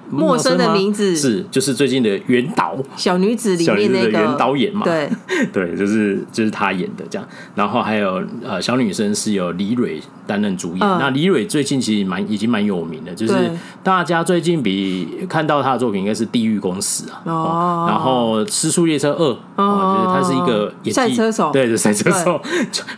陌生的名字。是就是最近的原导。小女子里面那个。原导演嘛？对。对，就是就是他演的这样。然后还有呃小女生是由李蕊担任主演。那李蕊最近其实蛮已经蛮有名的，就是大家最近比看到她的作品应该是《地狱公使》啊，哦，然后《失速列车二》哦，就是她是一个赛车手，对，是赛车手。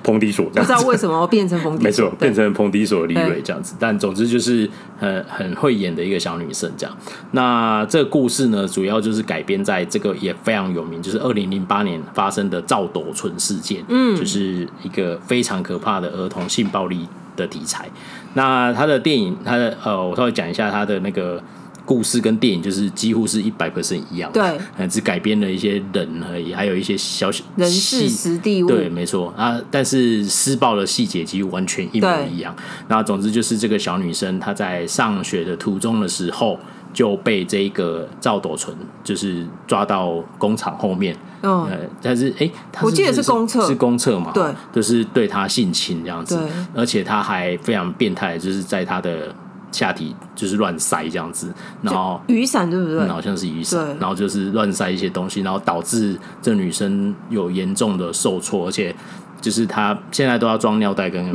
彭迪索，不知道为什么变成彭迪索，没错，变成彭迪索的李蕊这样子。但总之就是很很会演的一个小女生这样。那这个故事呢，主要就是改编在这个也非常有名，就是二零零八年发生的赵斗淳事件，嗯，就是一个非常可怕的儿童性暴力的题材。那他的电影，他的呃，我稍微讲一下他的那个故事跟电影，就是几乎是一百 percent 一样，对，只改编了一些人而已，还有一些小小人事实地物，对，没错啊，但是施暴的细节几乎完全一模一样。那总之就是这个小女生她在上学的途中的时候。就被这个赵斗淳就是抓到工厂后面，嗯，但是哎，我记得是公厕，是公厕嘛？对，就是对他性侵这样子，而且他还非常变态，就是在他的下体就是乱塞这样子，然后雨伞对不对？好像是雨伞，然后就是乱塞一些东西，然后导致这女生有严重的受挫，而且就是她现在都要装尿袋跟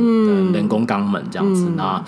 人工肛门这样子，那。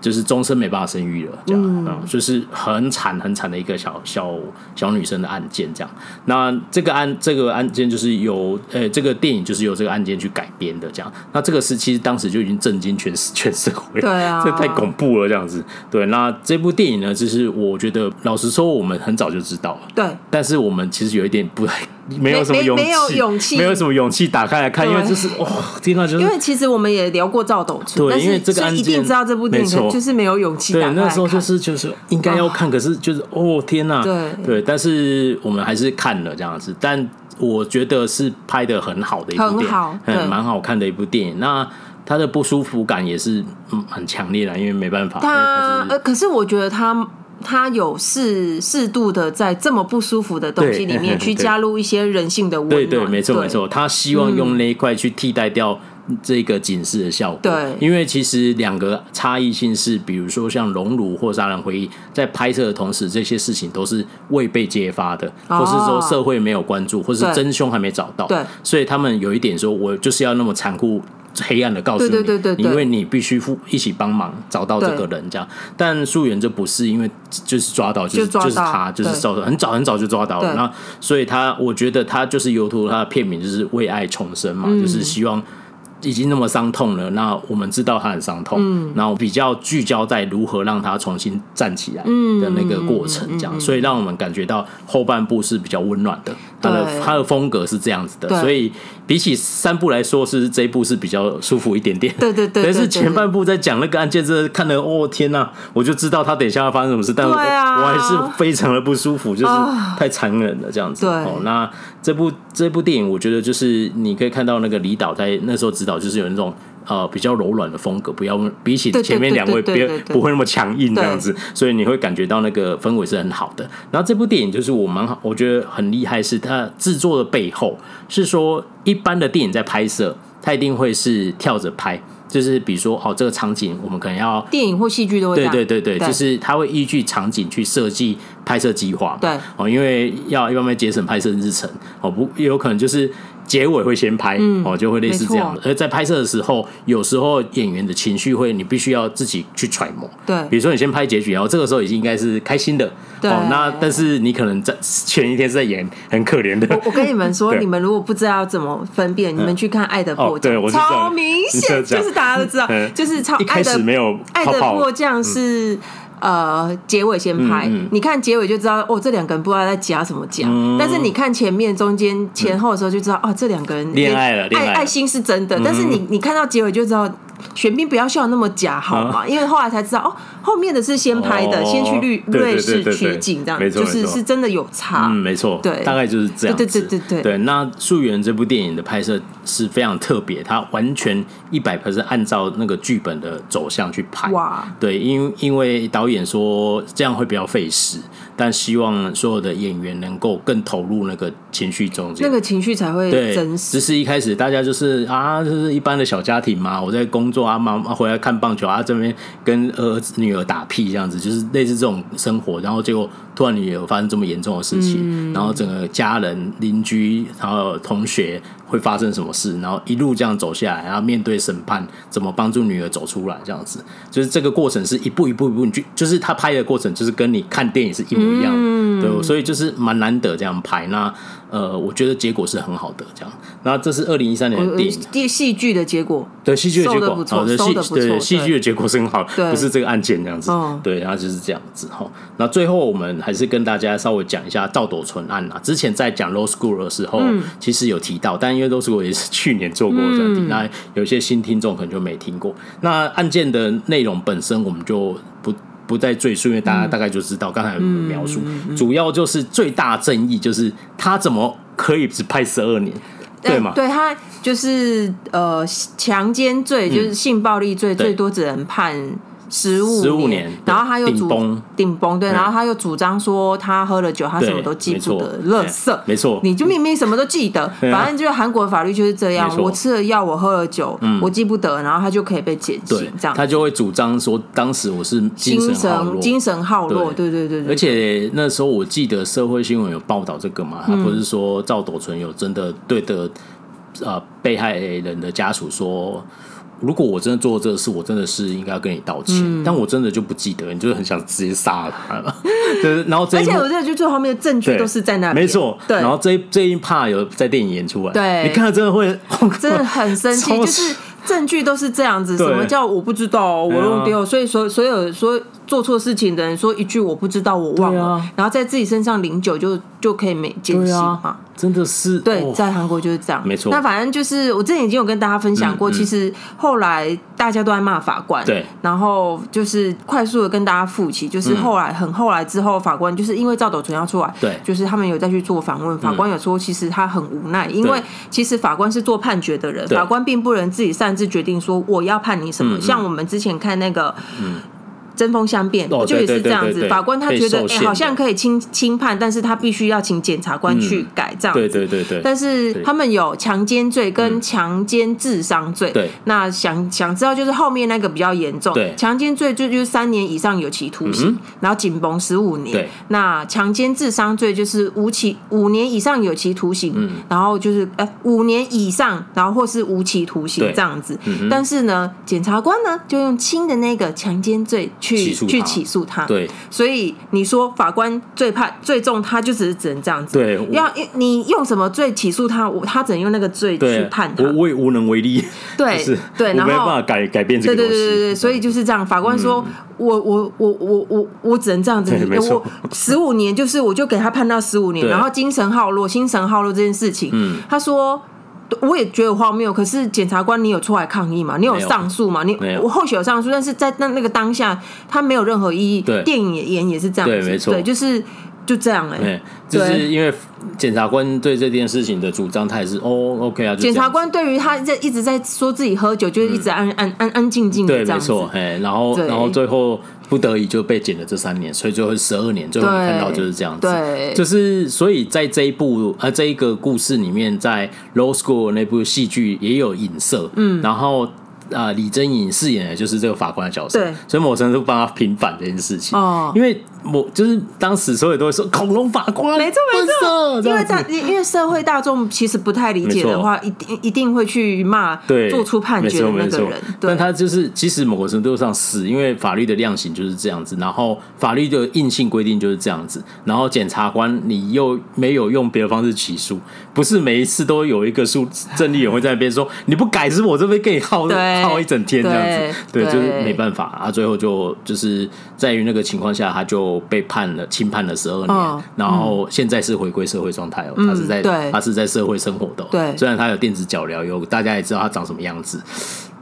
就是终身没办法生育了，这样，嗯，就是很惨很惨的一个小小小女生的案件，这样。那这个案这个案件就是由呃这个电影就是由这个案件去改编的，这样。那这个是其实当时就已经震惊全 全社会，对啊，这太恐怖了，这样子。对，那这部电影呢，就是我觉得老实说，我们很早就知道了，对，但是我们其实有一点不太。没有什么勇气，没有勇气，没有什么勇气打开来看，因为就是哦，听到，就是因为其实我们也聊过赵斗淳，对，因为这个案件一定知道这部电影，就是没有勇气。对，那时候就是就是应该要看，可是就是哦天啊，对对，但是我们还是看了这样子，但我觉得是拍的很好的一部电影，很蛮好看的一部电影。那他的不舒服感也是嗯很强烈的，因为没办法，他呃，可是我觉得他。他有适适度的在这么不舒服的东西里面去 加入一些人性的温暖，对对，没错没错。他希望用那一块去替代掉这个警示的效果。对，因为其实两个差异性是，比如说像《熔炉》或《杀人回忆》在拍摄的同时，这些事情都是未被揭发的，或是说社会没有关注，或是真凶还没找到。对，所以他们有一点说，我就是要那么残酷。黑暗的告诉你，对对对对，因为你必须付一起帮忙找到这个人，这样。但素媛就不是，因为就是抓到，就是就是他，就是受很早很早就抓到了。那所以他，我觉得他就是由图他的片名就是为爱重生嘛，就是希望。已经那么伤痛了，那我们知道他很伤痛，嗯，然后比较聚焦在如何让他重新站起来的那个过程，这样，所以让我们感觉到后半部是比较温暖的，他的他的风格是这样子的，所以比起三部来说，是这一部是比较舒服一点点，对对对。但是前半部在讲那个案件，真的看了，哦天呐，我就知道他等一下要发生什么事，但我我还是非常的不舒服，就是太残忍了这样子。哦，那这部这部电影，我觉得就是你可以看到那个李导在那时候指导。就是有那种呃比较柔软的风格，不要比起前面两位，别不会那么强硬这样子，所以你会感觉到那个氛围是很好的。然后这部电影就是我蛮好，我觉得很厉害，是它制作的背后是说，一般的电影在拍摄，它一定会是跳着拍。就是比如说，哦，这个场景我们可能要电影或戏剧都会对对对对，就是他会依据场景去设计拍摄计划，对。哦，因为要一方面节省拍摄日程，哦不，也有可能就是。结尾会先拍，嗯、哦，就会类似这样的。而在拍摄的时候，有时候演员的情绪会，你必须要自己去揣摩。对，比如说你先拍结局，然后这个时候已经应该是开心的。对。哦，那但是你可能在前一天是在演很可怜的。我我跟你们说，你们如果不知道怎么分辨，你们去看《爱的迫降》，哦，超明显，就是大家都知道，就是超一开始没有爱的迫降是。嗯呃，结尾先拍，嗯嗯、你看结尾就知道哦，这两个人不知道在夹什么夹。嗯、但是你看前面、中间、前后的时候就知道，嗯、哦，这两个人恋爱了，爱爱心是真的。嗯、但是你你看到结尾就知道。玄彬不要笑那么假好吗？因为后来才知道哦，后面的是先拍的，先去瑞瑞士取景，这样就是是真的有差。嗯，没错，对，大概就是这样。对对对对对。那《素媛》这部电影的拍摄是非常特别，它完全一百是按照那个剧本的走向去拍。哇，对，因因为导演说这样会比较费时，但希望所有的演员能够更投入那个情绪中，那个情绪才会真实。只是一开始大家就是啊，就是一般的小家庭嘛，我在工。工作啊，妈妈回来看棒球啊，这边跟儿子女儿打屁这样子，就是类似这种生活。然后结果突然女儿发生这么严重的事情，嗯、然后整个家人、邻居，然后同学会发生什么事，然后一路这样走下来，然后面对审判，怎么帮助女儿走出来，这样子，就是这个过程是一步一步一步，你就就是他拍的过程，就是跟你看电影是一模一样的，嗯、对，所以就是蛮难得这样拍。那。呃，我觉得结果是很好的，这样。然后这是二零一三年的电影，电戏剧的结果，对戏剧的结果，好的戏，对戏剧的结果是很好，不是这个案件这样子，对，然后就是这样子哈。那最后我们还是跟大家稍微讲一下赵斗淳案啊。之前在讲 Law School 的时候，其实有提到，但因为 Law School 也是去年做过专题，那有些新听众可能就没听过。那案件的内容本身，我们就不。不再赘述，因为大家大概就知道，刚才有描述，主要就是最大争议就是他怎么可以只判十二年，对吗？对，他就是呃强奸罪，就是性暴力罪，最多只能判。十五年，然后他又主顶崩，对，然后他又主张说他喝了酒，他什么都记不得，垃圾，没错，你就明明什么都记得，反正就是韩国的法律就是这样，我吃了药，我喝了酒，我记不得，然后他就可以被减刑，这样，他就会主张说当时我是精神精神耗弱，对。对对对，而且那时候我记得社会新闻有报道这个嘛，他不是说赵斗淳有真的对的呃被害人的家属说。如果我真的做了这个事，我真的是应该要跟你道歉。嗯、但我真的就不记得，你就是很想直接杀了他了。对，然后而且我真的就最后面的证据都是在那里，没错。对，然后这一这一 part 有在电影演出来，对，你看了真的会真的很生气，就是证据都是这样子。什么叫我不知道，我弄丢？啊、所以所所有说做错事情的人说一句我不知道，我忘了，啊、然后在自己身上零酒就就可以没减刑嘛。真的是对，在韩国就是这样，没错。那反正就是我之前已经有跟大家分享过，其实后来大家都在骂法官，对。然后就是快速的跟大家复习，就是后来很后来之后，法官就是因为赵斗淳要出来，对，就是他们有再去做访问，法官有说其实他很无奈，因为其实法官是做判决的人，法官并不能自己擅自决定说我要判你什么。像我们之前看那个，嗯。针锋相辩，就也是这样子。法官他觉得，哎，好像可以轻轻判，但是他必须要请检察官去改这样子。对对对对。但是他们有强奸罪跟强奸致伤罪。对。那想想知道，就是后面那个比较严重。对。强奸罪就就是三年以上有期徒刑，然后紧绷十五年。对。那强奸致伤罪就是无期五年以上有期徒刑，然后就是哎五年以上，然后或是无期徒刑这样子。但是呢，检察官呢就用轻的那个强奸罪。去去去起诉他，对，所以你说法官最判最重，他就只是只能这样子。对，要你用什么罪起诉他，我他只能用那个罪去判他，我我也无能为力。对，对，然后没办法改改变。对对对对，所以就是这样。法官说我我我我我我只能这样子。我十五年就是我就给他判到十五年，然后精神耗弱，精神耗弱这件事情，嗯，他说。我也觉得荒谬，可是检察官，你有出来抗议吗？你有上诉吗？你我或许有上诉，但是在那那个当下，他没有任何意义。对，电影演也是这样子，对，没错，对，就是就这样哎、欸，就是因为检察官对这件事情的主张，他也是哦，OK 啊。检察官对于他在一直在说自己喝酒，就是一直安安安安静静的这样子，对，没错，哎，然后然后最后。不得已就被减了这三年，所以最后十二年。最后你看到就是这样子，对，就是所以在这一部呃这一个故事里面，在 Law School 那部戏剧也有影射，嗯，然后。啊、呃，李贞颖饰演的就是这个法官的角色，对，所以某程度帮他平反这件事情。哦，因为我就是当时所有都会说恐龙法官，没错没错，因为大因为社会大众其实不太理解的话，一定一定会去骂对做出判决的那个人。但他就是其实某个程度上是因为法律的量刑就是这样子，然后法律的硬性规定就是这样子，然后检察官你又没有用别的方式起诉，不是每一次都有一个诉正义员会在那边说你不改，是我这边给你耗耗一整天这样子，对，就是没办法啊，最后就就是在于那个情况下，他就被判了轻判了十二年，然后现在是回归社会状态哦，他是在他是在社会生活的，对，虽然他有电子脚镣，有大家也知道他长什么样子。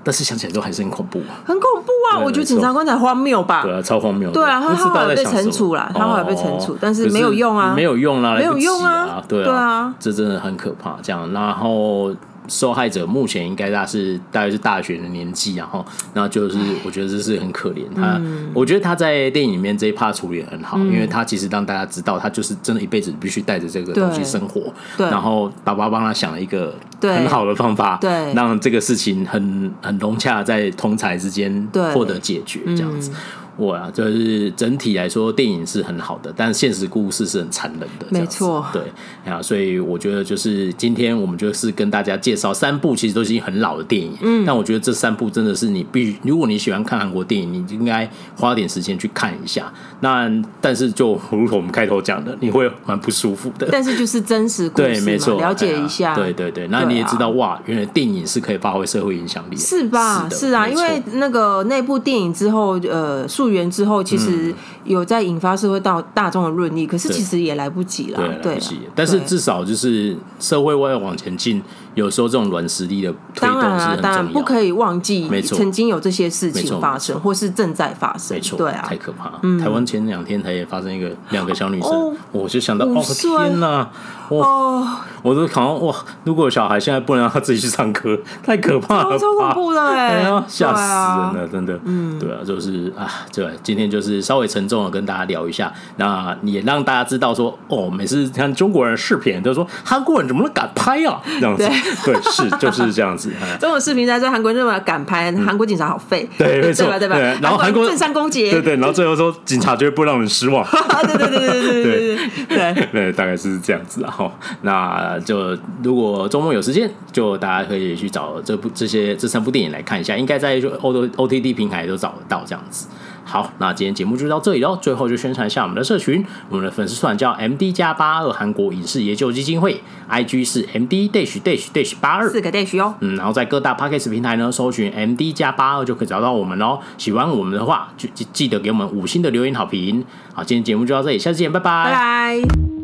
但是想起来都还是很恐怖啊，很恐怖啊！我觉得检察官才荒谬吧？对啊，超荒谬。对啊，他后来被惩处了，他后来被惩处，但是没有用啊，没有用啊，没有用啊，对啊，这真的很可怕。这样，然后。受害者目前应该大是大概是大学的年纪，然后，那就是我觉得这是很可怜。他，我觉得他在电影里面这一 part 处理得很好，因为他其实让大家知道他就是真的一辈子必须带着这个东西生活，然后爸爸帮他想了一个很好的方法，对，让这个事情很很融洽在同才之间获得解决，这样子。我啊，就是整体来说，电影是很好的，但现实故事是很残忍的。没错，对啊，所以我觉得就是今天我们就是跟大家介绍三部，其实都是很老的电影。嗯，但我觉得这三部真的是你必须，如果你喜欢看韩国电影，你应该花点时间去看一下。那但是就如同我们开头讲的，你会蛮不舒服的。但是就是真实故事，对，没错，了解一下。对对对，那你也知道哇，原来电影是可以发挥社会影响力，是吧？是啊，因为那个那部电影之后，呃，溯源之后，其实有在引发社会到大众的论议，可是其实也来不及了，对，来不及。但是至少就是社会为了往前进。有时候这种软实力的推动是很重要，当然啊，当然不可以忘记，曾经有这些事情发生，或是正在发生。没错，对啊，太可怕。台湾前两天才也发生一个两个小女生，我就想到，哦天哪，哇，我都好像哇，如果小孩现在不能让他自己去上课，太可怕了，超恐怖的哎，吓死人了，真的。嗯，对啊，就是啊，对，今天就是稍微沉重的跟大家聊一下，那也让大家知道说，哦，每次看中国人视频都说韩国人怎么能敢拍啊，这样子。对，是就是这样子。中国视频在说韩国人怎么敢拍，韩国警察好废。对，没错，对吧？然后韩国政商勾结，对对，然后最后说警察绝对不让人失望。对对对对对对对对，大概是这样子。然后，那就如果周末有时间，就大家可以去找这部这些这三部电影来看一下，应该在就 O O T D 平台都找得到这样子。好，那今天节目就到这里喽。最后就宣传一下我们的社群，我们的粉丝团叫 M D 加八二韩国影视研究基金会，I G 是 M D dash dash dash 八二四个 dash 哟。嗯，然后在各大 Podcast 平台呢搜寻 M D 加八二就可以找到我们喽。喜欢我们的话，就记得给我们五星的留言好评。好，今天节目就到这里，下次见，拜拜。拜拜。